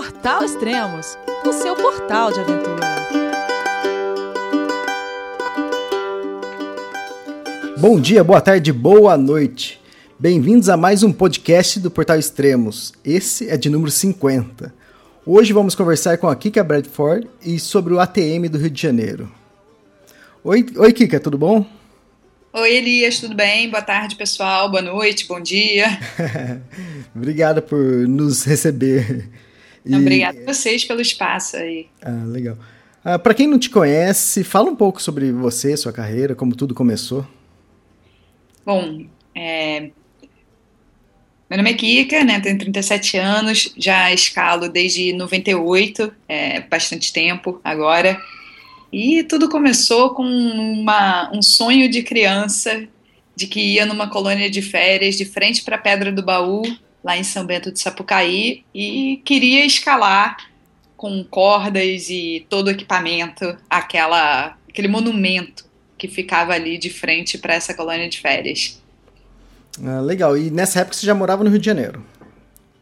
Portal Extremos, o seu portal de aventura. Bom dia, boa tarde, boa noite. Bem-vindos a mais um podcast do Portal Extremos. Esse é de número 50. Hoje vamos conversar com a Kika Bradford e sobre o ATM do Rio de Janeiro. Oi, oi Kika, tudo bom? Oi, Elias, tudo bem? Boa tarde, pessoal. Boa noite, bom dia. Obrigado por nos receber. E... Obrigada a vocês pelo espaço aí. Ah, legal. Ah, Para quem não te conhece, fala um pouco sobre você, sua carreira, como tudo começou. Bom, é... meu nome é Kika, né? Tenho 37 anos, já escalo desde 98, é bastante tempo agora. E tudo começou com uma, um sonho de criança de que ia numa colônia de férias de frente para a Pedra do Baú, lá em São Bento de Sapucaí, e queria escalar com cordas e todo o equipamento aquela, aquele monumento que ficava ali de frente para essa colônia de férias. Ah, legal. E nessa época você já morava no Rio de Janeiro?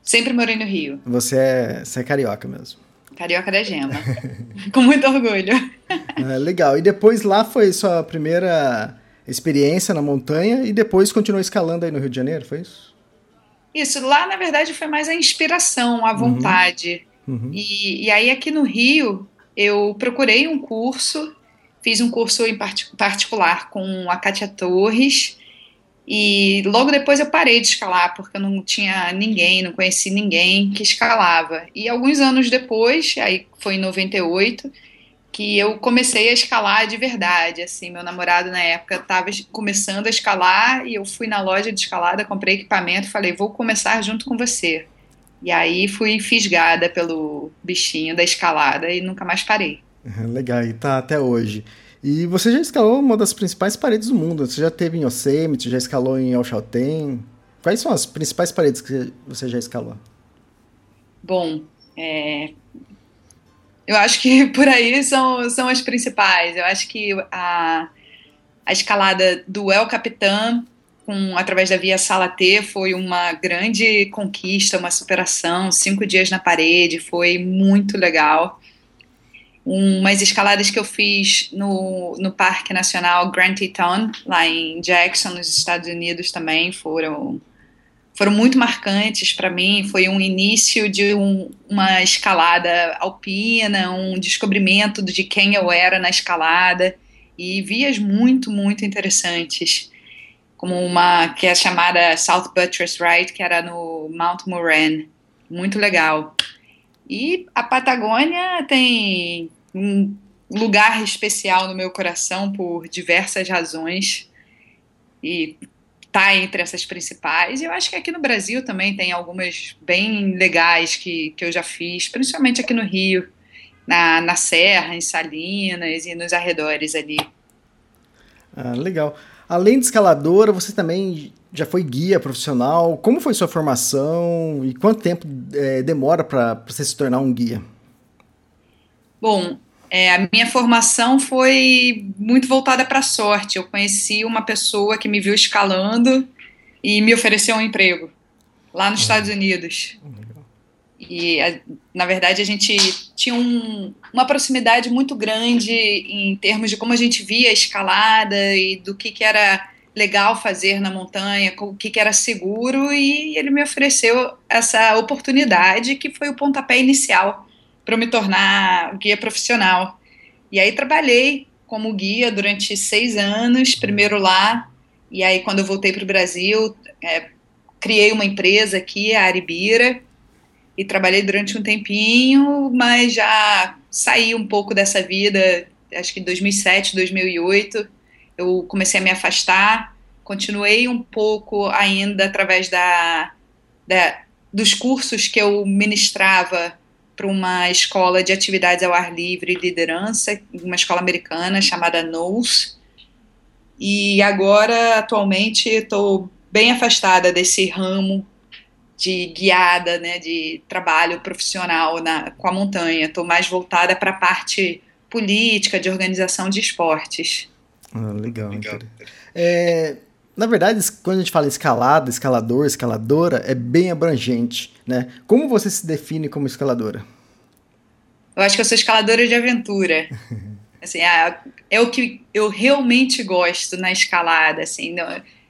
Sempre morei no Rio. Você é, você é carioca mesmo? Carioca da Gema. Com muito orgulho. É, legal. E depois lá foi sua primeira experiência na montanha e depois continuou escalando aí no Rio de Janeiro, foi isso? Isso, lá na verdade foi mais a inspiração, a vontade. Uhum. Uhum. E, e aí aqui no Rio eu procurei um curso, fiz um curso em part particular com a Kátia Torres e logo depois eu parei de escalar, porque eu não tinha ninguém, não conheci ninguém que escalava. E alguns anos depois, aí foi em 98, que eu comecei a escalar de verdade. Assim, meu namorado na época estava começando a escalar e eu fui na loja de escalada, comprei equipamento e falei: vou começar junto com você. E aí fui fisgada pelo bichinho da escalada e nunca mais parei. Legal, e tá até hoje. E você já escalou uma das principais paredes do mundo. Você já teve em Yosemite, já escalou em El Chaltén. Quais são as principais paredes que você já escalou? Bom, é... eu acho que por aí são, são as principais. Eu acho que a, a escalada do El Capitan com, através da Via Salatê foi uma grande conquista, uma superação. Cinco dias na parede, foi muito legal umas escaladas que eu fiz no, no Parque Nacional Grand Teton, lá em Jackson, nos Estados Unidos também, foram, foram muito marcantes para mim. Foi um início de um, uma escalada alpina, um descobrimento de quem eu era na escalada e vias muito, muito interessantes, como uma que é chamada South Buttress Ride, que era no Mount Moran, muito legal. E a Patagônia tem um lugar especial no meu coração por diversas razões e tá entre essas principais. E eu acho que aqui no Brasil também tem algumas bem legais que, que eu já fiz, principalmente aqui no Rio, na, na Serra, em Salinas e nos arredores ali. Ah, legal. Além de escaladora, você também já foi guia profissional. Como foi sua formação e quanto tempo é, demora para você se tornar um guia? Bom, é, a minha formação foi muito voltada para a sorte. Eu conheci uma pessoa que me viu escalando e me ofereceu um emprego lá nos Estados Unidos. E, na verdade, a gente tinha um, uma proximidade muito grande em termos de como a gente via a escalada e do que, que era legal fazer na montanha, o que, que era seguro, e ele me ofereceu essa oportunidade que foi o pontapé inicial para me tornar guia profissional. E aí trabalhei como guia durante seis anos, primeiro lá, e aí quando eu voltei para o Brasil, é, criei uma empresa aqui, a Aribira, e trabalhei durante um tempinho, mas já saí um pouco dessa vida, acho que em 2007, 2008, eu comecei a me afastar, continuei um pouco ainda através da, da dos cursos que eu ministrava para uma escola de atividades ao ar livre e liderança, uma escola americana chamada NOS. E agora, atualmente, estou bem afastada desse ramo de guiada, né, de trabalho profissional na, com a montanha. Estou mais voltada para a parte política, de organização de esportes. Ah, legal. legal. É, na verdade, quando a gente fala escalada, escalador, escaladora, é bem abrangente, né? Como você se define como escaladora? Eu acho que eu sou escaladora de aventura. assim, é, é o que eu realmente gosto na escalada, assim.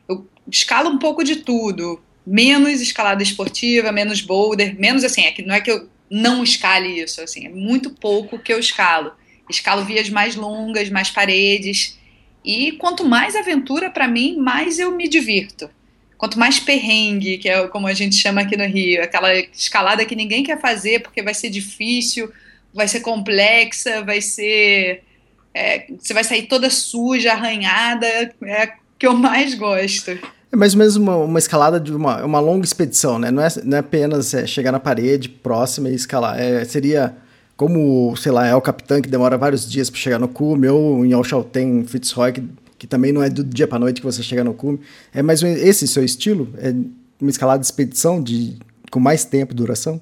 Eu escalo um pouco de tudo, menos escalada esportiva, menos boulder, menos assim, é que não é que eu não escale isso, assim, é muito pouco que eu escalo. Escalo vias mais longas, mais paredes, e quanto mais aventura para mim, mais eu me divirto. Quanto mais perrengue, que é como a gente chama aqui no Rio, aquela escalada que ninguém quer fazer porque vai ser difícil, vai ser complexa, vai ser. É, você vai sair toda suja, arranhada, é que eu mais gosto. É mais ou menos uma, uma escalada de uma, uma longa expedição, né? Não é, não é apenas é, chegar na parede próxima e escalar. É, seria como, sei lá, é o capitão que demora vários dias para chegar no cume, ou em Alchalten, Fitzroy, que, que também não é do dia para noite que você chega no cume. É mais esse seu estilo? É uma escalada de expedição de, com mais tempo, duração?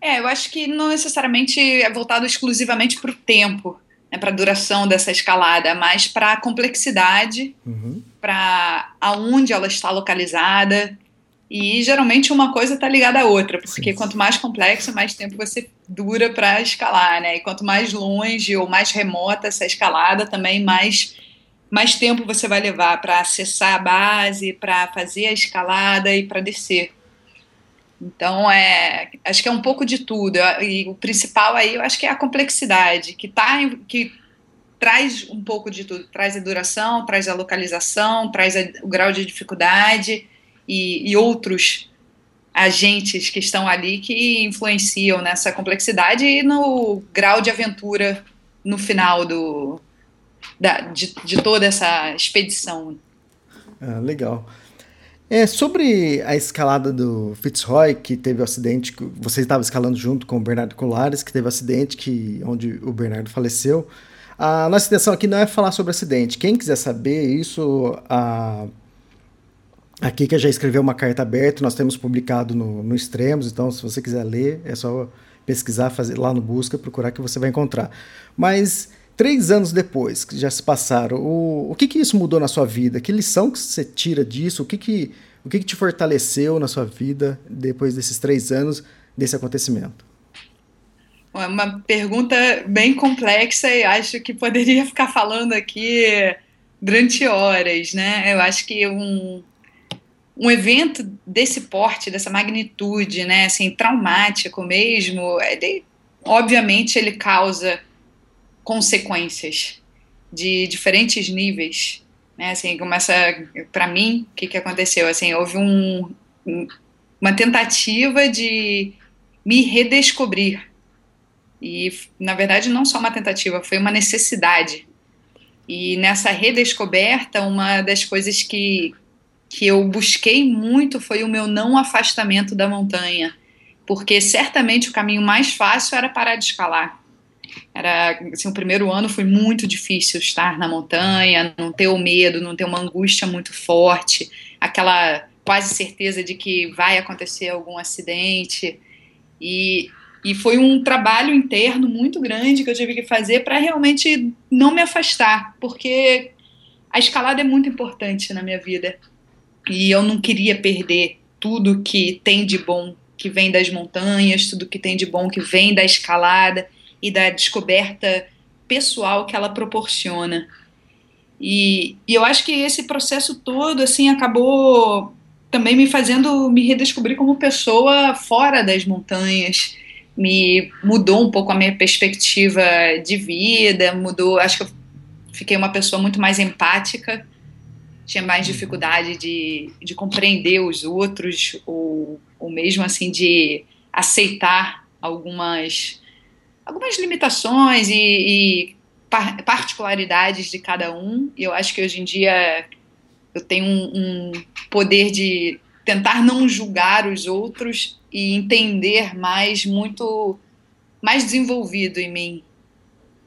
É, eu acho que não necessariamente é voltado exclusivamente para o tempo, né, para a duração dessa escalada, mas para a complexidade, uhum. para aonde ela está localizada, e geralmente uma coisa está ligada à outra, porque sim, quanto mais complexo, mais tempo você dura para escalar, né? E quanto mais longe ou mais remota essa escalada, também mais mais tempo você vai levar para acessar a base, para fazer a escalada e para descer. Então, é, acho que é um pouco de tudo. E o principal aí, eu acho que é a complexidade, que tá que traz um pouco de tudo, traz a duração, traz a localização, traz a, o grau de dificuldade e, e outros agentes que estão ali que influenciam nessa complexidade e no grau de aventura no final do, da, de, de toda essa expedição. Ah, legal. É, sobre a escalada do Fitzroy, que teve o um acidente, você estava escalando junto com o Bernardo Colares, que teve um acidente que, onde o Bernardo faleceu. A nossa intenção aqui não é falar sobre acidente. Quem quiser saber isso, a a Kika já escreveu uma carta aberta, nós temos publicado no, no Extremos, então se você quiser ler, é só pesquisar, fazer lá no busca, procurar que você vai encontrar. Mas três anos depois, que já se passaram, o, o que, que isso mudou na sua vida? Que lição que você tira disso? O que, que, o que, que te fortaleceu na sua vida depois desses três anos desse acontecimento? É uma pergunta bem complexa e acho que poderia ficar falando aqui durante horas, né? Eu acho que um, um evento desse porte, dessa magnitude, né, assim, traumático mesmo, ele, obviamente ele causa consequências de diferentes níveis, né, assim, começa, para mim, o que, que aconteceu, assim, houve um, um, uma tentativa de me redescobrir, e, na verdade, não só uma tentativa, foi uma necessidade, e nessa redescoberta, uma das coisas que, que eu busquei muito foi o meu não afastamento da montanha, porque certamente o caminho mais fácil era parar de escalar. Era, assim, o primeiro ano foi muito difícil estar na montanha, não ter o medo, não ter uma angústia muito forte, aquela quase certeza de que vai acontecer algum acidente. E, e foi um trabalho interno muito grande que eu tive que fazer para realmente não me afastar, porque a escalada é muito importante na minha vida. E eu não queria perder tudo que tem de bom que vem das montanhas, tudo que tem de bom que vem da escalada e da descoberta pessoal que ela proporciona. E, e, eu acho que esse processo todo assim acabou também me fazendo me redescobrir como pessoa fora das montanhas. Me mudou um pouco a minha perspectiva de vida, mudou, acho que eu fiquei uma pessoa muito mais empática tinha mais dificuldade de, de compreender os outros, ou, ou mesmo assim de aceitar algumas, algumas limitações e, e particularidades de cada um. E eu acho que hoje em dia eu tenho um, um poder de tentar não julgar os outros e entender mais, muito mais desenvolvido em mim.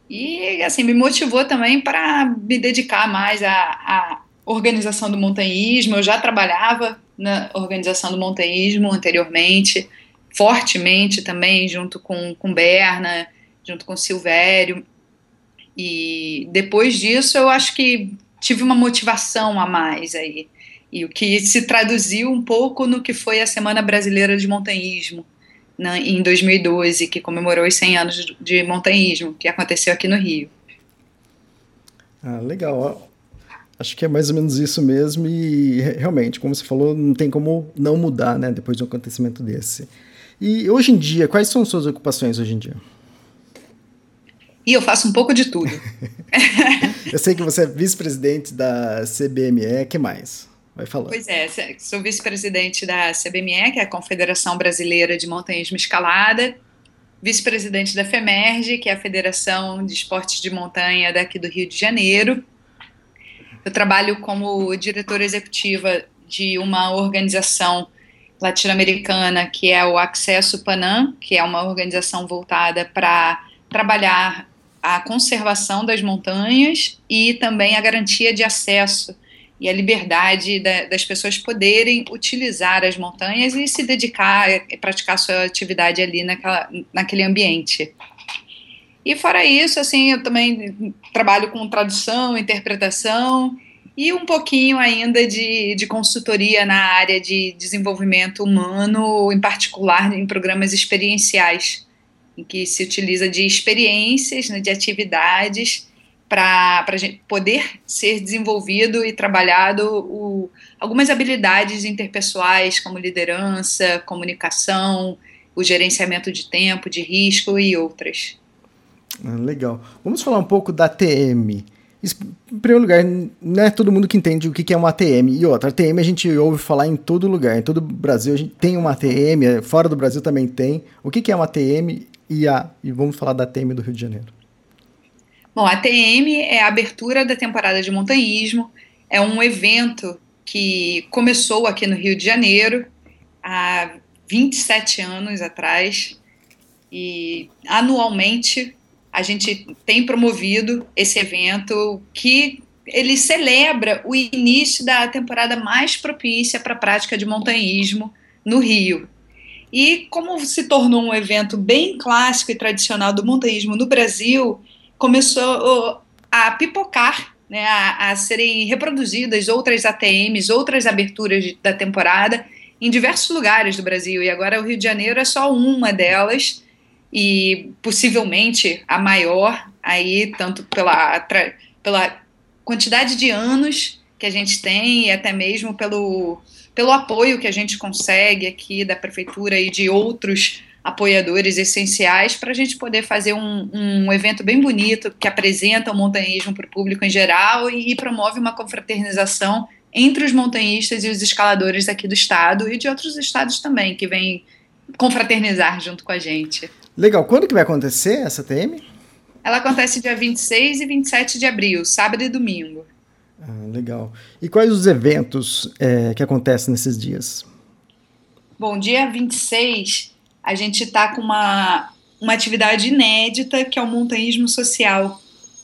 E assim, me motivou também para me dedicar mais a, a, organização do montanhismo, eu já trabalhava na organização do montanhismo anteriormente, fortemente também, junto com, com Berna, junto com Silvério. E depois disso, eu acho que tive uma motivação a mais aí. E o que se traduziu um pouco no que foi a Semana Brasileira de Montanhismo, na, em 2012, que comemorou os 100 anos de montanhismo, que aconteceu aqui no Rio. Ah, legal. Acho que é mais ou menos isso mesmo e realmente, como você falou, não tem como não mudar, né, depois de um acontecimento desse. E hoje em dia, quais são suas ocupações hoje em dia? E eu faço um pouco de tudo. eu sei que você é vice-presidente da CBME, que mais? Vai falando. Pois é, sou vice-presidente da CBME, que é a Confederação Brasileira de Montanhismo Escalada, vice-presidente da FEMERGE, que é a Federação de Esportes de Montanha daqui do Rio de Janeiro, eu trabalho como diretora executiva de uma organização latino-americana que é o Acesso Panam, que é uma organização voltada para trabalhar a conservação das montanhas e também a garantia de acesso e a liberdade da, das pessoas poderem utilizar as montanhas e se dedicar e praticar sua atividade ali naquela, naquele ambiente. E fora isso, assim, eu também trabalho com tradução, interpretação e um pouquinho ainda de, de consultoria na área de desenvolvimento humano, em particular em programas experienciais, em que se utiliza de experiências, né, de atividades para poder ser desenvolvido e trabalhado o, algumas habilidades interpessoais, como liderança, comunicação, o gerenciamento de tempo, de risco e outras. Ah, legal. Vamos falar um pouco da TM. Em primeiro lugar, não é todo mundo que entende o que é uma ATM. E outra, ATM a gente ouve falar em todo lugar. Em todo o Brasil a gente tem uma ATM, fora do Brasil também tem. O que é uma ATM e, a, e vamos falar da ATM do Rio de Janeiro. Bom, a ATM é a abertura da temporada de montanhismo. É um evento que começou aqui no Rio de Janeiro há 27 anos atrás. E anualmente a gente tem promovido esse evento que ele celebra o início da temporada mais propícia para a prática de montanhismo no Rio. E como se tornou um evento bem clássico e tradicional do montanhismo no Brasil, começou a pipocar, né, a, a serem reproduzidas outras ATMs, outras aberturas da temporada em diversos lugares do Brasil. E agora o Rio de Janeiro é só uma delas e possivelmente a maior aí tanto pela pela quantidade de anos que a gente tem e até mesmo pelo pelo apoio que a gente consegue aqui da prefeitura e de outros apoiadores essenciais para a gente poder fazer um, um, evento bem bonito que apresenta o montanhismo para o público em geral e, e promove uma confraternização entre os montanhistas e os escaladores aqui do estado e de outros estados também que vêm confraternizar junto com a gente. Legal. Quando que vai acontecer essa TM? Ela acontece dia 26 e 27 de abril, sábado e domingo. Ah, legal. E quais os eventos é, que acontecem nesses dias? Bom, dia 26 a gente está com uma, uma atividade inédita que é o montanhismo social.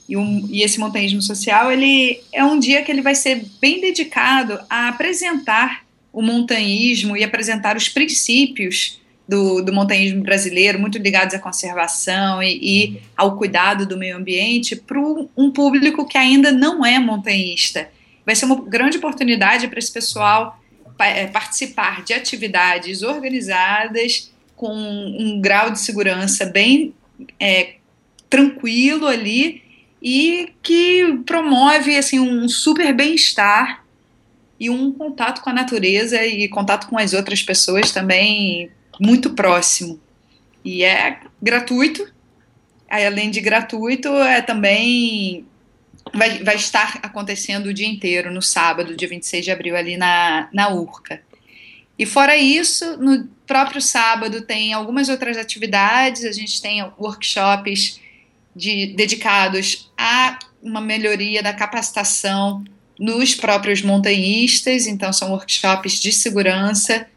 E, um, e esse montanhismo social ele é um dia que ele vai ser bem dedicado a apresentar o montanhismo e apresentar os princípios do, do montanhismo brasileiro, muito ligados à conservação e, e ao cuidado do meio ambiente, para um público que ainda não é montanhista. Vai ser uma grande oportunidade para esse pessoal é, participar de atividades organizadas com um grau de segurança bem é, tranquilo ali e que promove assim um super bem-estar e um contato com a natureza e contato com as outras pessoas também muito próximo. E é gratuito. Aí, além de gratuito, é também vai, vai estar acontecendo o dia inteiro, no sábado, dia 26 de abril, ali na, na Urca. E fora isso, no próprio sábado tem algumas outras atividades, a gente tem workshops de, dedicados a uma melhoria da capacitação nos próprios montanhistas, então são workshops de segurança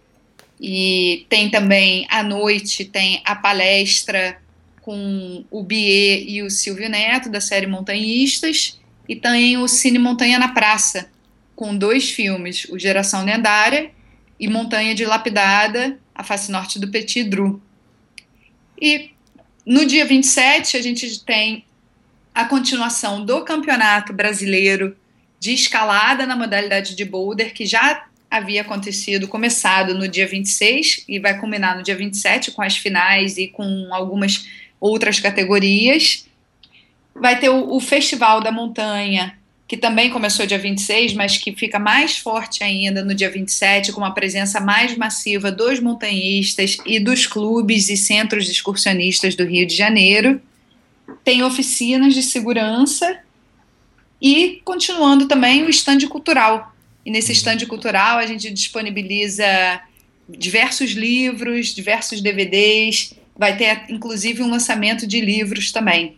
e tem também à noite tem a palestra com o Bier e o Silvio Neto da série Montanhistas e tem o Cine Montanha na Praça com dois filmes, o Geração Lendária e Montanha Dilapidada, a face norte do Petit Dru. E no dia 27 a gente tem a continuação do Campeonato Brasileiro de escalada na modalidade de boulder, que já havia acontecido, começado no dia 26 e vai culminar no dia 27 com as finais e com algumas outras categorias. Vai ter o, o Festival da Montanha, que também começou dia 26, mas que fica mais forte ainda no dia 27, com uma presença mais massiva dos montanhistas e dos clubes e centros excursionistas do Rio de Janeiro. Tem oficinas de segurança e continuando também o estande cultural, e nesse estande cultural a gente disponibiliza diversos livros, diversos DVDs, vai ter inclusive um lançamento de livros também.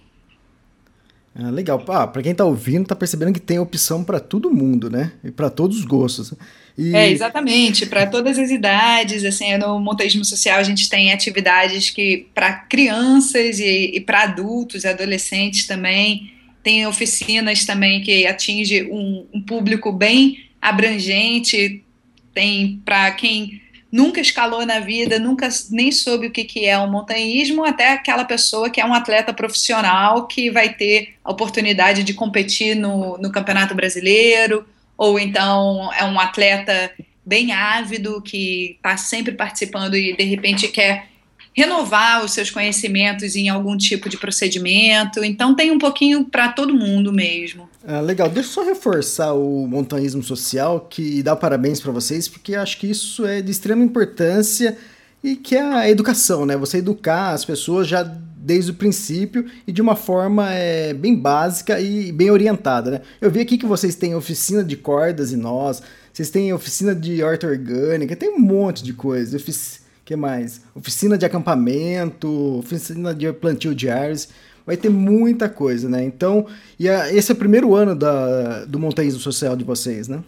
Ah, legal. Ah, para quem está ouvindo, está percebendo que tem opção para todo mundo, né? E para todos os gostos. E... É, exatamente, para todas as idades, assim, no montaísmo social a gente tem atividades que para crianças e, e para adultos e adolescentes também, tem oficinas também que atinge um, um público bem abrangente, tem para quem nunca escalou na vida, nunca nem soube o que, que é o montanhismo, até aquela pessoa que é um atleta profissional que vai ter a oportunidade de competir no, no Campeonato Brasileiro, ou então é um atleta bem ávido que está sempre participando e de repente quer renovar os seus conhecimentos em algum tipo de procedimento. Então tem um pouquinho para todo mundo mesmo. Ah, legal, deixa eu só reforçar o montanhismo social, que dá parabéns para vocês, porque acho que isso é de extrema importância e que é a educação, né? Você educar as pessoas já desde o princípio e de uma forma é, bem básica e bem orientada, né? Eu vi aqui que vocês têm oficina de cordas e nós, vocês têm oficina de horta orgânica, tem um monte de coisa. Ofic que mais? Oficina de acampamento, oficina de plantio de árvores. Vai ter muita coisa, né? Então, e a, esse é o primeiro ano da, do montanhismo social de vocês, né?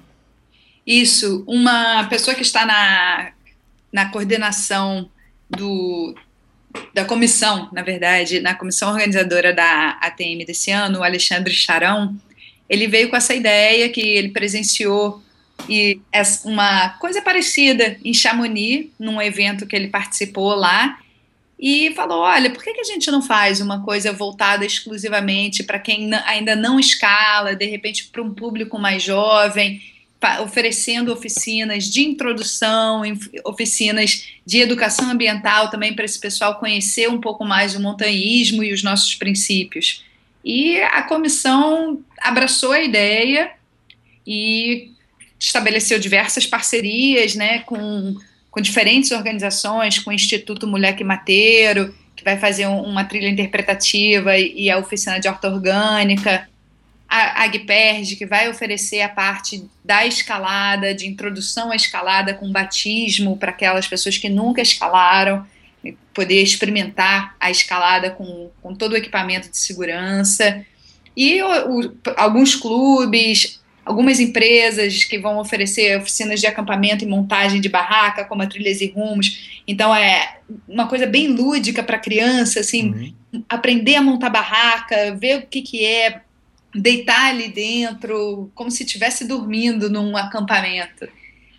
Isso. Uma pessoa que está na, na coordenação do, da comissão, na verdade, na comissão organizadora da ATM desse ano, o Alexandre Charão, ele veio com essa ideia que ele presenciou e é uma coisa parecida em Chamonix, num evento que ele participou lá, e falou: olha, por que, que a gente não faz uma coisa voltada exclusivamente para quem ainda não escala, de repente para um público mais jovem, oferecendo oficinas de introdução, oficinas de educação ambiental também para esse pessoal conhecer um pouco mais o montanhismo e os nossos princípios. E a comissão abraçou a ideia e estabeleceu diversas parcerias né, com, com diferentes organizações, com o Instituto Mulher que Mateiro, que vai fazer um, uma trilha interpretativa e, e, a oficina de horta orgânica, a Agperge, que vai oferecer a parte da escalada, de introdução à escalada com batismo para aquelas pessoas que nunca escalaram, poder experimentar a escalada com, com todo o equipamento de segurança. E o, o, alguns clubes, algumas empresas que vão oferecer oficinas de acampamento e montagem de barraca, como a Trilhas e Rumos. Então é uma coisa bem lúdica para criança, assim, uhum. aprender a montar barraca, ver o que, que é, deitar ali dentro, como se estivesse dormindo num acampamento.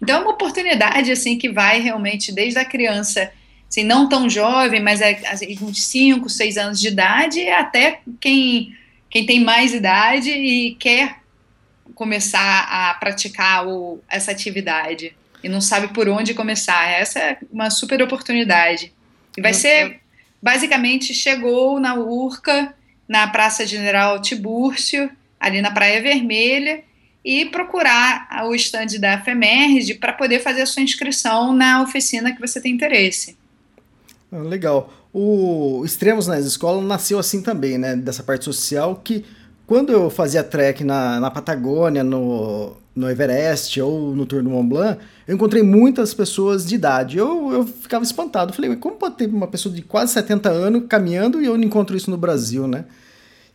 Então é uma oportunidade assim que vai realmente desde a criança, assim, não tão jovem, mas é assim, uns 5, 6 anos de idade, até quem, quem tem mais idade e quer começar a praticar o, essa atividade e não sabe por onde começar. Essa é uma super oportunidade. E vai ser, basicamente, chegou na Urca, na Praça General Tibúrcio, ali na Praia Vermelha, e procurar o estande da FEMERGE para poder fazer a sua inscrição na oficina que você tem interesse. Ah, legal. O Extremos nas Escolas nasceu assim também, né? Dessa parte social que quando eu fazia trek na, na Patagônia, no, no Everest ou no Tour do Mont Blanc, eu encontrei muitas pessoas de idade. Eu, eu ficava espantado. Falei, como pode ter uma pessoa de quase 70 anos caminhando e eu não encontro isso no Brasil, né?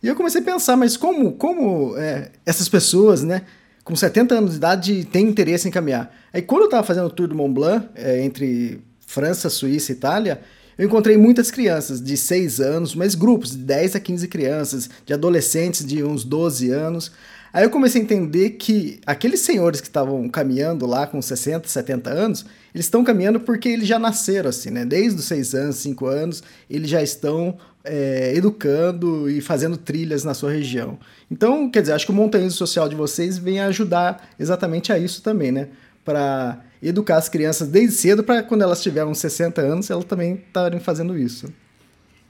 E eu comecei a pensar, mas como, como é, essas pessoas, né, com 70 anos de idade, têm interesse em caminhar? Aí quando eu estava fazendo o Tour do Mont Blanc, é, entre França, Suíça e Itália, eu encontrei muitas crianças de 6 anos, mas grupos de 10 a 15 crianças, de adolescentes de uns 12 anos. Aí eu comecei a entender que aqueles senhores que estavam caminhando lá com 60, 70 anos, eles estão caminhando porque eles já nasceram assim, né? Desde os 6 anos, 5 anos, eles já estão é, educando e fazendo trilhas na sua região. Então, quer dizer, acho que o montanhismo social de vocês vem ajudar exatamente a isso também, né? Para educar as crianças desde cedo, para quando elas tiverem 60 anos, elas também estarem fazendo isso.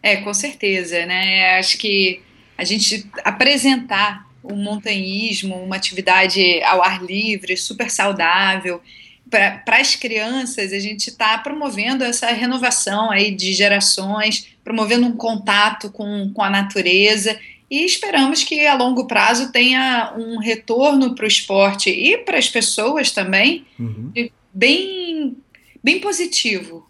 É, com certeza, né? Acho que a gente apresentar o montanhismo, uma atividade ao ar livre, super saudável, para as crianças, a gente está promovendo essa renovação aí de gerações, promovendo um contato com, com a natureza e esperamos que a longo prazo tenha um retorno para o esporte e para as pessoas também uhum. Bem, bem positivo.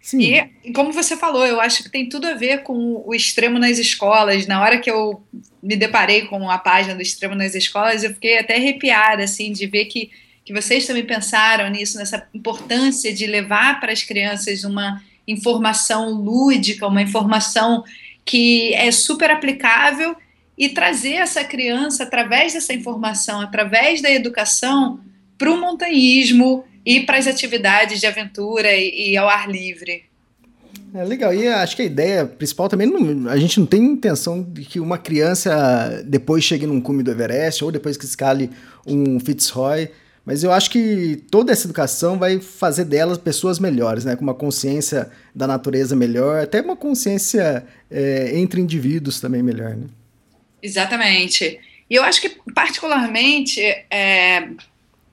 Sim. E, como você falou, eu acho que tem tudo a ver com o extremo nas escolas. Na hora que eu me deparei com a página do extremo nas escolas, eu fiquei até arrepiada, assim, de ver que, que vocês também pensaram nisso, nessa importância de levar para as crianças uma informação lúdica, uma informação que é super aplicável e trazer essa criança, através dessa informação, através da educação, para o montanhismo e para as atividades de aventura e, e, ao ar livre. É legal. E acho que a ideia principal também, não, a gente não tem intenção de que uma criança depois chegue num cume do Everest ou depois que escale um Fitzroy. Mas eu acho que toda essa educação vai fazer delas pessoas melhores, né? Com uma consciência da natureza melhor, até uma consciência é, entre indivíduos também melhor, né? Exatamente. E eu acho que, particularmente, é,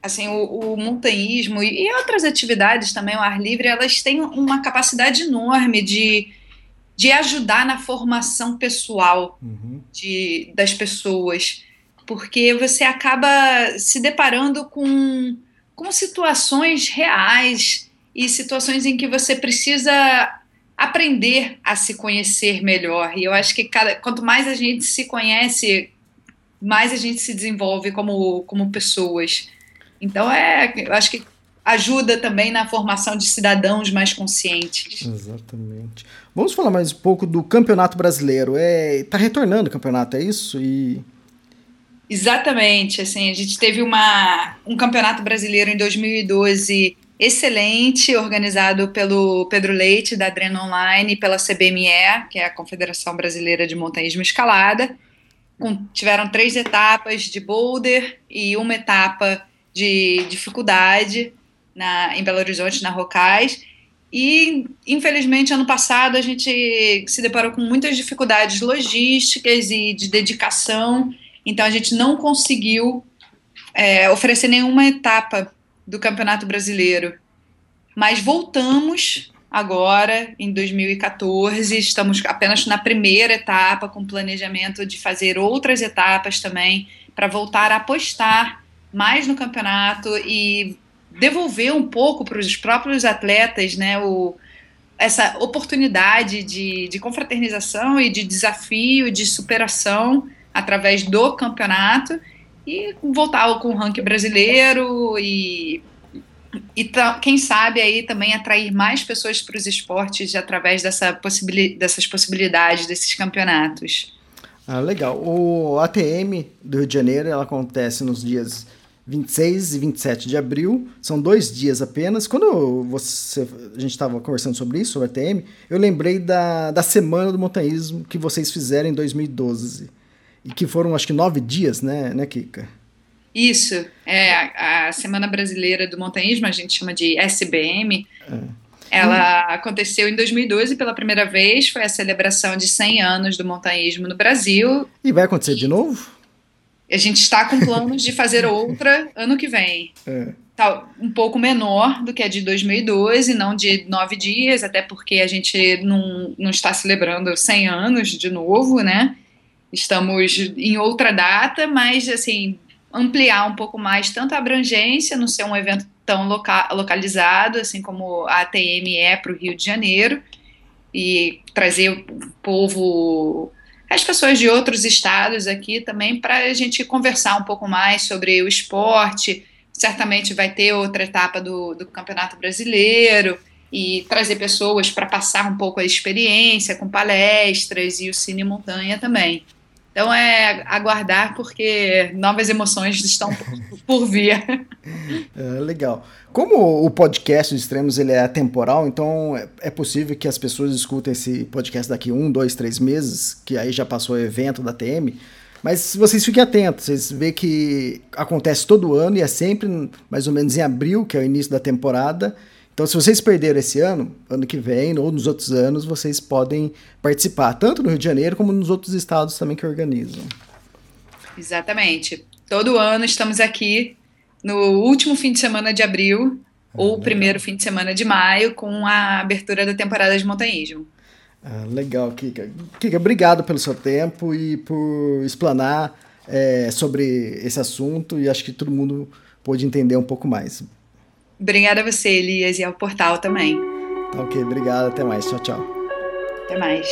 assim, o, o montanhismo e, e, outras atividades também, o ar livre, elas têm uma capacidade enorme de, de ajudar na formação pessoal uhum. de, das pessoas porque você acaba se deparando com, com situações reais e situações em que você precisa aprender a se conhecer melhor. E eu acho que cada, quanto mais a gente se conhece, mais a gente se desenvolve como, como pessoas. Então, é, eu acho que ajuda também na formação de cidadãos mais conscientes. Exatamente. Vamos falar mais um pouco do Campeonato Brasileiro. É, tá retornando o campeonato, é isso? E Exatamente, assim, a gente teve uma, um campeonato brasileiro em 2012 excelente, organizado pelo Pedro Leite, da Adrena Online, e pela CBME, que é a Confederação Brasileira de Montanhismo Escalada. Com, tiveram três etapas de boulder e uma etapa de dificuldade na, em Belo Horizonte, na Rocais. E, infelizmente, ano passado a gente se deparou com muitas dificuldades logísticas e de dedicação então a gente não conseguiu é, oferecer nenhuma etapa do Campeonato Brasileiro. Mas voltamos agora, em 2014, estamos apenas na primeira etapa, com planejamento de fazer outras etapas também, para voltar a apostar mais no campeonato e devolver um pouco para os próprios atletas né, o, essa oportunidade de, de confraternização e de desafio, de superação através do campeonato e voltar com o ranking brasileiro e, e quem sabe aí também atrair mais pessoas para os esportes através dessa possibili dessas possibilidades desses campeonatos. Ah, legal. O ATM do Rio de Janeiro ela acontece nos dias 26 e 27 de abril, são dois dias apenas. Quando você, a gente estava conversando sobre isso, sobre a ATM, eu lembrei da, da Semana do Montanhismo que vocês fizeram em 2012. E que foram, acho que, nove dias, né, né Kika? Isso. É, a, a Semana Brasileira do Montanhismo, a gente chama de SBM. É. Ela hum. aconteceu em 2012 pela primeira vez, foi a celebração de 100 anos do montanhismo no Brasil. E vai acontecer de novo? A gente está com planos de fazer outra ano que vem. É. Tá um pouco menor do que a de 2012, não de nove dias, até porque a gente não, não está celebrando 100 anos de novo, né? estamos em outra data, mas assim ampliar um pouco mais tanto a abrangência, não ser um evento tão loca localizado, assim como a ATM é para o Rio de Janeiro, e trazer o povo, as pessoas de outros estados aqui também, para a gente conversar um pouco mais sobre o esporte. Certamente vai ter outra etapa do, do Campeonato Brasileiro e trazer pessoas para passar um pouco a experiência com palestras e o Cine Montanha também. Então é aguardar porque novas emoções estão por vir. É, legal. Como o podcast dos extremos ele é atemporal, então é, é possível que as pessoas escutem esse podcast daqui um, dois, três meses, que aí já passou o evento da TM. Mas vocês fiquem atentos, vocês vê que acontece todo ano e é sempre mais ou menos em abril, que é o início da temporada. Então, se vocês perderam esse ano, ano que vem ou nos outros anos, vocês podem participar, tanto no Rio de Janeiro como nos outros estados também que organizam. Exatamente. Todo ano estamos aqui no último fim de semana de abril ah, ou legal. primeiro fim de semana de maio com a abertura da temporada de montanhismo. Ah, legal, Kika. Kika, obrigado pelo seu tempo e por explanar é, sobre esse assunto e acho que todo mundo pôde entender um pouco mais. Obrigada a você, Elias, e ao portal também. Tá ok, obrigado. Até mais. Tchau, tchau. Até mais.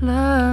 Love